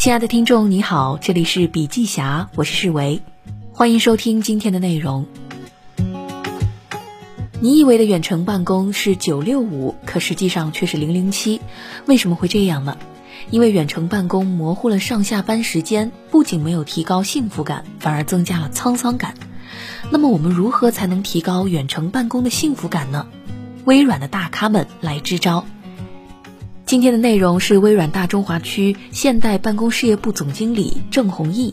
亲爱的听众，你好，这里是笔记侠，我是世维，欢迎收听今天的内容。你以为的远程办公是九六五，可实际上却是零零七，为什么会这样呢？因为远程办公模糊了上下班时间，不仅没有提高幸福感，反而增加了沧桑感。那么我们如何才能提高远程办公的幸福感呢？微软的大咖们来支招。今天的内容是微软大中华区现代办公事业部总经理郑宏毅，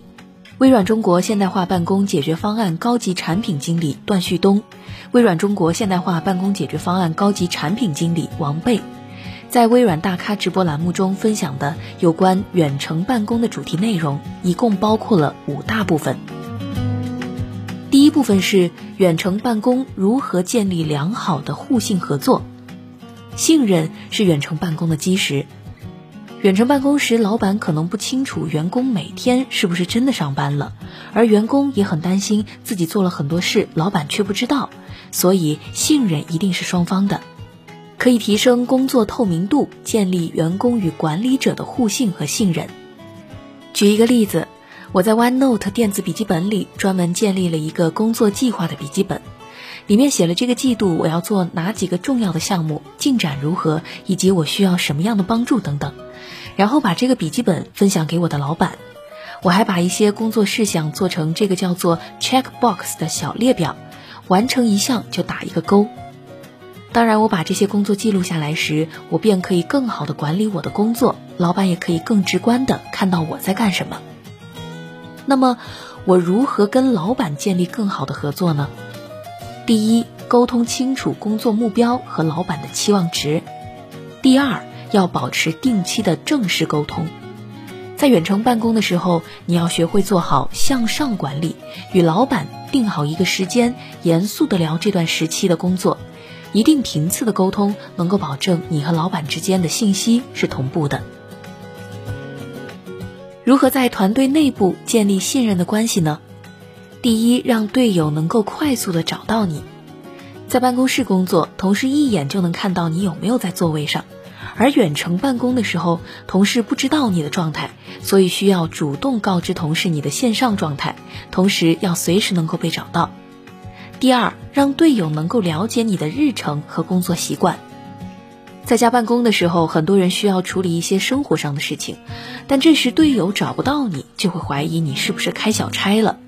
微软中国现代化办公解决方案高级产品经理段旭东，微软中国现代化办公解决方案高级产品经理王贝，在微软大咖直播栏目中分享的有关远程办公的主题内容，一共包括了五大部分。第一部分是远程办公如何建立良好的互信合作。信任是远程办公的基石。远程办公时，老板可能不清楚员工每天是不是真的上班了，而员工也很担心自己做了很多事，老板却不知道。所以，信任一定是双方的，可以提升工作透明度，建立员工与管理者的互信和信任。举一个例子，我在 OneNote 电子笔记本里专门建立了一个工作计划的笔记本。里面写了这个季度我要做哪几个重要的项目，进展如何，以及我需要什么样的帮助等等，然后把这个笔记本分享给我的老板。我还把一些工作事项做成这个叫做 checkbox 的小列表，完成一项就打一个勾。当然，我把这些工作记录下来时，我便可以更好的管理我的工作，老板也可以更直观的看到我在干什么。那么，我如何跟老板建立更好的合作呢？第一，沟通清楚工作目标和老板的期望值。第二，要保持定期的正式沟通。在远程办公的时候，你要学会做好向上管理，与老板定好一个时间，严肃的聊这段时期的工作。一定频次的沟通，能够保证你和老板之间的信息是同步的。如何在团队内部建立信任的关系呢？第一，让队友能够快速的找到你。在办公室工作，同事一眼就能看到你有没有在座位上；而远程办公的时候，同事不知道你的状态，所以需要主动告知同事你的线上状态，同时要随时能够被找到。第二，让队友能够了解你的日程和工作习惯。在家办公的时候，很多人需要处理一些生活上的事情，但这时队友找不到你，就会怀疑你是不是开小差了。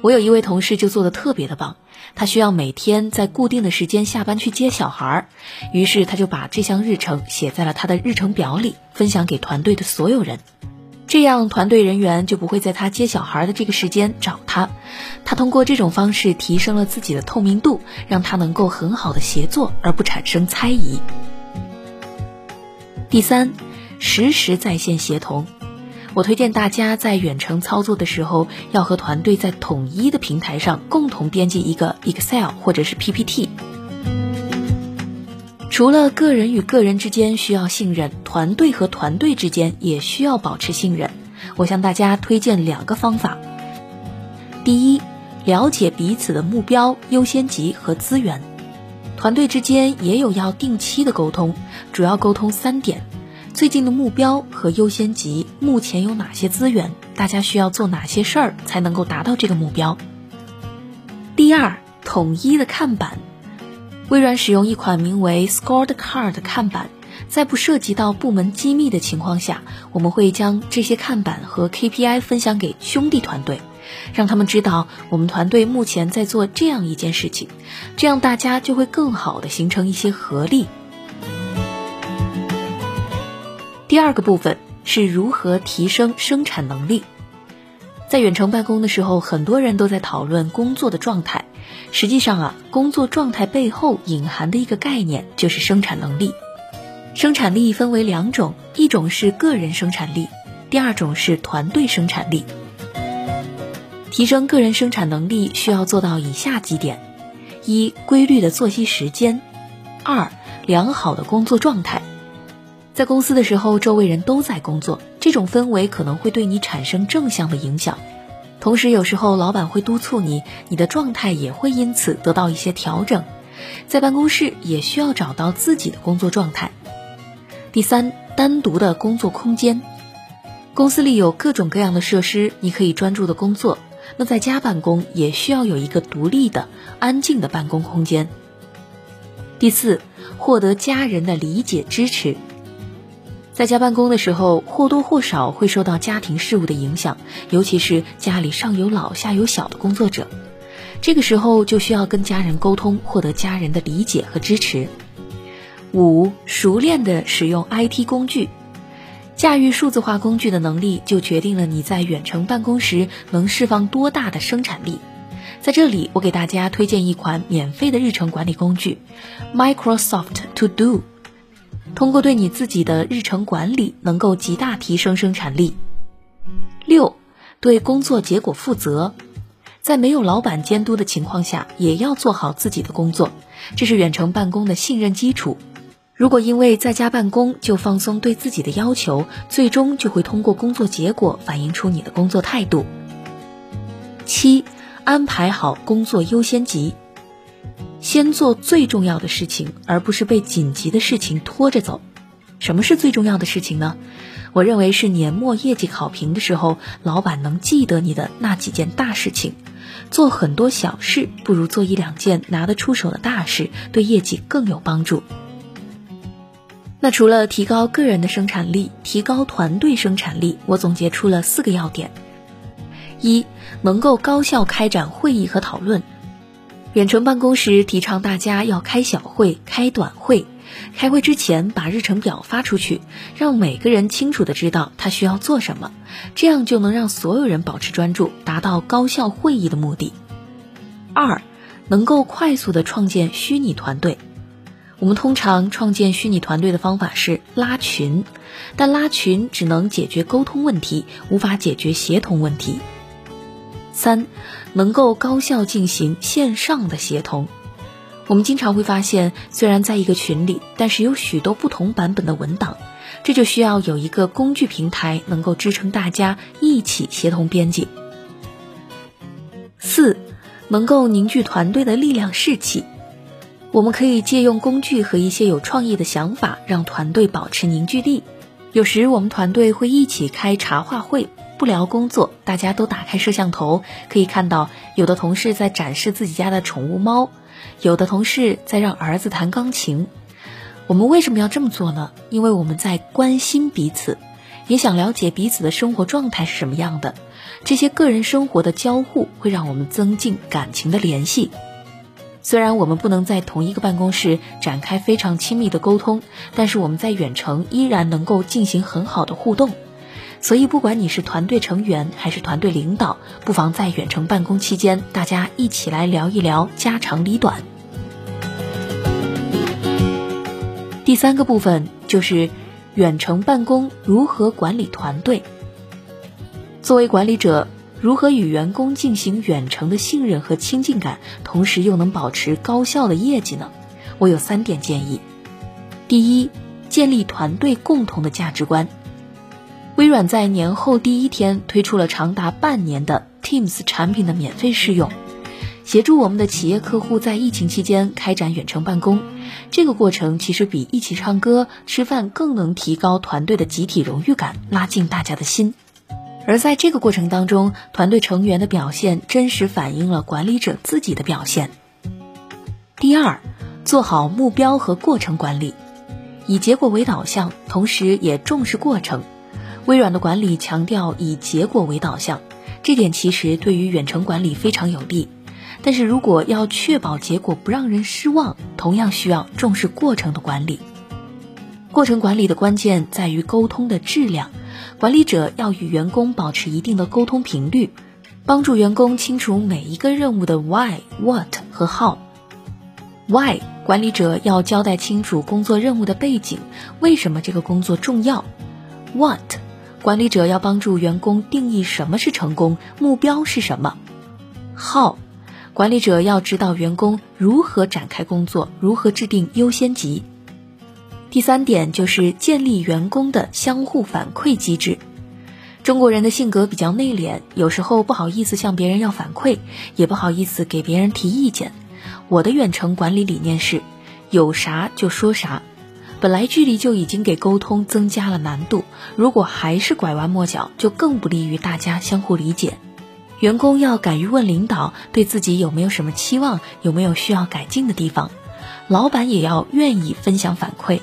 我有一位同事就做的特别的棒，他需要每天在固定的时间下班去接小孩儿，于是他就把这项日程写在了他的日程表里，分享给团队的所有人，这样团队人员就不会在他接小孩的这个时间找他。他通过这种方式提升了自己的透明度，让他能够很好的协作而不产生猜疑。第三，实时在线协同。我推荐大家在远程操作的时候，要和团队在统一的平台上共同编辑一个 Excel 或者是 PPT。除了个人与个人之间需要信任，团队和团队之间也需要保持信任。我向大家推荐两个方法：第一，了解彼此的目标、优先级和资源。团队之间也有要定期的沟通，主要沟通三点。最近的目标和优先级，目前有哪些资源？大家需要做哪些事儿才能够达到这个目标？第二，统一的看板。微软使用一款名为 Scorecard 的看板，在不涉及到部门机密的情况下，我们会将这些看板和 KPI 分享给兄弟团队，让他们知道我们团队目前在做这样一件事情，这样大家就会更好的形成一些合力。第二个部分是如何提升生产能力。在远程办公的时候，很多人都在讨论工作的状态。实际上啊，工作状态背后隐含的一个概念就是生产能力。生产力分为两种，一种是个人生产力，第二种是团队生产力。提升个人生产能力需要做到以下几点：一、规律的作息时间；二、良好的工作状态。在公司的时候，周围人都在工作，这种氛围可能会对你产生正向的影响。同时，有时候老板会督促你，你的状态也会因此得到一些调整。在办公室也需要找到自己的工作状态。第三，单独的工作空间。公司里有各种各样的设施，你可以专注的工作。那在家办公也需要有一个独立的、安静的办公空间。第四，获得家人的理解支持。在家办公的时候，或多或少会受到家庭事务的影响，尤其是家里上有老下有小的工作者，这个时候就需要跟家人沟通，获得家人的理解和支持。五，熟练的使用 IT 工具。驾驭数字化工具的能力，就决定了你在远程办公时能释放多大的生产力。在这里，我给大家推荐一款免费的日程管理工具，Microsoft To Do。通过对你自己的日程管理，能够极大提升生产力。六，对工作结果负责，在没有老板监督的情况下，也要做好自己的工作，这是远程办公的信任基础。如果因为在家办公就放松对自己的要求，最终就会通过工作结果反映出你的工作态度。七，安排好工作优先级，先做最重要的事情，而不是被紧急的事情拖着走。什么是最重要的事情呢？我认为是年末业绩考评的时候，老板能记得你的那几件大事情。做很多小事，不如做一两件拿得出手的大事，对业绩更有帮助。那除了提高个人的生产力，提高团队生产力，我总结出了四个要点：一，能够高效开展会议和讨论。远程办公时，提倡大家要开小会、开短会。开会之前把日程表发出去，让每个人清楚的知道他需要做什么，这样就能让所有人保持专注，达到高效会议的目的。二，能够快速的创建虚拟团队。我们通常创建虚拟团队的方法是拉群，但拉群只能解决沟通问题，无法解决协同问题。三，能够高效进行线上的协同。我们经常会发现，虽然在一个群里，但是有许多不同版本的文档，这就需要有一个工具平台能够支撑大家一起协同编辑。四，能够凝聚团队的力量士气。我们可以借用工具和一些有创意的想法，让团队保持凝聚力。有时我们团队会一起开茶话会，不聊工作，大家都打开摄像头，可以看到有的同事在展示自己家的宠物猫，有的同事在让儿子弹钢琴。我们为什么要这么做呢？因为我们在关心彼此，也想了解彼此的生活状态是什么样的。这些个人生活的交互会让我们增进感情的联系。虽然我们不能在同一个办公室展开非常亲密的沟通，但是我们在远程依然能够进行很好的互动。所以，不管你是团队成员还是团队领导，不妨在远程办公期间，大家一起来聊一聊家长里短。第三个部分就是远程办公如何管理团队。作为管理者。如何与员工进行远程的信任和亲近感，同时又能保持高效的业绩呢？我有三点建议。第一，建立团队共同的价值观。微软在年后第一天推出了长达半年的 Teams 产品的免费试用，协助我们的企业客户在疫情期间开展远程办公。这个过程其实比一起唱歌、吃饭更能提高团队的集体荣誉感，拉近大家的心。而在这个过程当中，团队成员的表现真实反映了管理者自己的表现。第二，做好目标和过程管理，以结果为导向，同时也重视过程。微软的管理强调以结果为导向，这点其实对于远程管理非常有利。但是如果要确保结果不让人失望，同样需要重视过程的管理。过程管理的关键在于沟通的质量。管理者要与员工保持一定的沟通频率，帮助员工清楚每一个任务的 why、what 和 how。why 管理者要交代清楚工作任务的背景，为什么这个工作重要。what 管理者要帮助员工定义什么是成功，目标是什么。号管理者要指导员工如何展开工作，如何制定优先级。第三点就是建立员工的相互反馈机制。中国人的性格比较内敛，有时候不好意思向别人要反馈，也不好意思给别人提意见。我的远程管理理念是：有啥就说啥，本来距离就已经给沟通增加了难度，如果还是拐弯抹角，就更不利于大家相互理解。员工要敢于问领导，对自己有没有什么期望，有没有需要改进的地方。老板也要愿意分享反馈。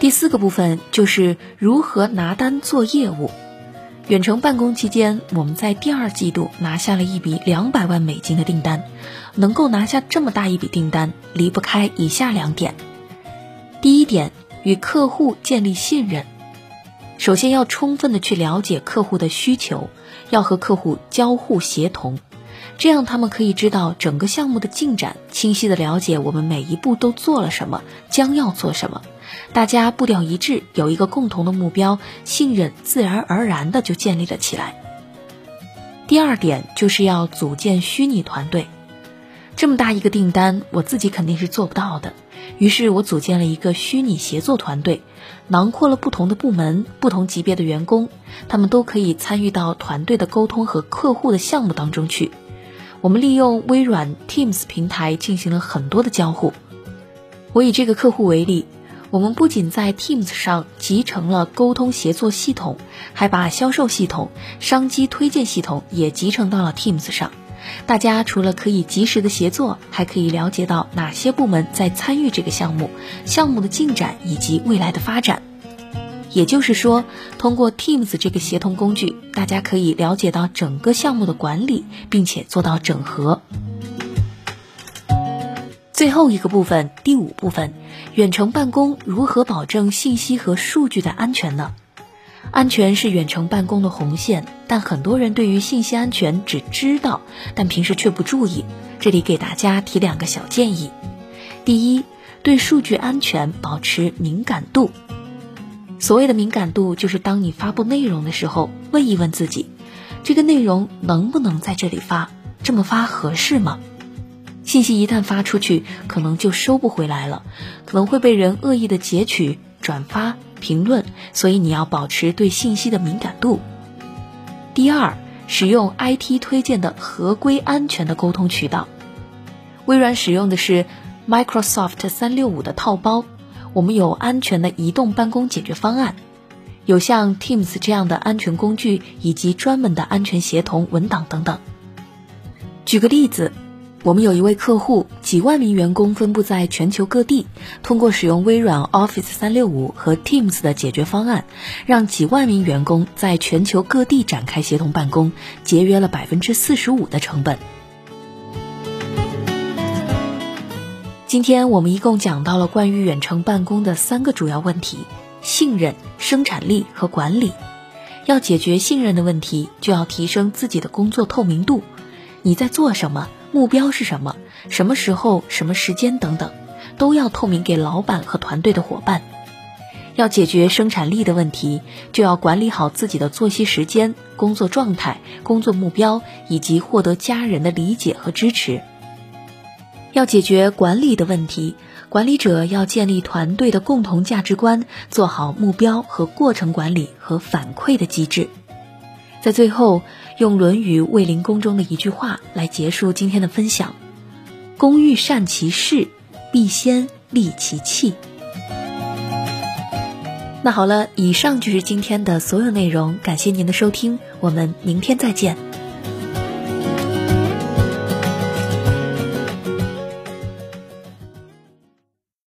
第四个部分就是如何拿单做业务。远程办公期间，我们在第二季度拿下了一笔两百万美金的订单。能够拿下这么大一笔订单，离不开以下两点。第一点，与客户建立信任。首先要充分的去了解客户的需求，要和客户交互协同，这样他们可以知道整个项目的进展，清晰的了解我们每一步都做了什么，将要做什么。大家步调一致，有一个共同的目标，信任自然而然的就建立了起来。第二点就是要组建虚拟团队。这么大一个订单，我自己肯定是做不到的。于是我组建了一个虚拟协作团队，囊括了不同的部门、不同级别的员工，他们都可以参与到团队的沟通和客户的项目当中去。我们利用微软 Teams 平台进行了很多的交互。我以这个客户为例，我们不仅在 Teams 上集成了沟通协作系统，还把销售系统、商机推荐系统也集成到了 Teams 上。大家除了可以及时的协作，还可以了解到哪些部门在参与这个项目、项目的进展以及未来的发展。也就是说，通过 Teams 这个协同工具，大家可以了解到整个项目的管理，并且做到整合。最后一个部分，第五部分，远程办公如何保证信息和数据的安全呢？安全是远程办公的红线，但很多人对于信息安全只知道，但平时却不注意。这里给大家提两个小建议：第一，对数据安全保持敏感度。所谓的敏感度，就是当你发布内容的时候，问一问自己，这个内容能不能在这里发？这么发合适吗？信息一旦发出去，可能就收不回来了，可能会被人恶意的截取、转发。评论，所以你要保持对信息的敏感度。第二，使用 IT 推荐的合规安全的沟通渠道。微软使用的是 Microsoft 三六五的套包，我们有安全的移动办公解决方案，有像 Teams 这样的安全工具，以及专门的安全协同文档等等。举个例子。我们有一位客户，几万名员工分布在全球各地，通过使用微软 Office 三六五和 Teams 的解决方案，让几万名员工在全球各地展开协同办公，节约了百分之四十五的成本。今天我们一共讲到了关于远程办公的三个主要问题：信任、生产力和管理。要解决信任的问题，就要提升自己的工作透明度。你在做什么？目标是什么？什么时候、什么时间等等，都要透明给老板和团队的伙伴。要解决生产力的问题，就要管理好自己的作息时间、工作状态、工作目标，以及获得家人的理解和支持。要解决管理的问题，管理者要建立团队的共同价值观，做好目标和过程管理和反馈的机制。在最后。用《论语·卫灵公》中的一句话来结束今天的分享：“工欲善其事，必先利其器。”那好了，以上就是今天的所有内容，感谢您的收听，我们明天再见。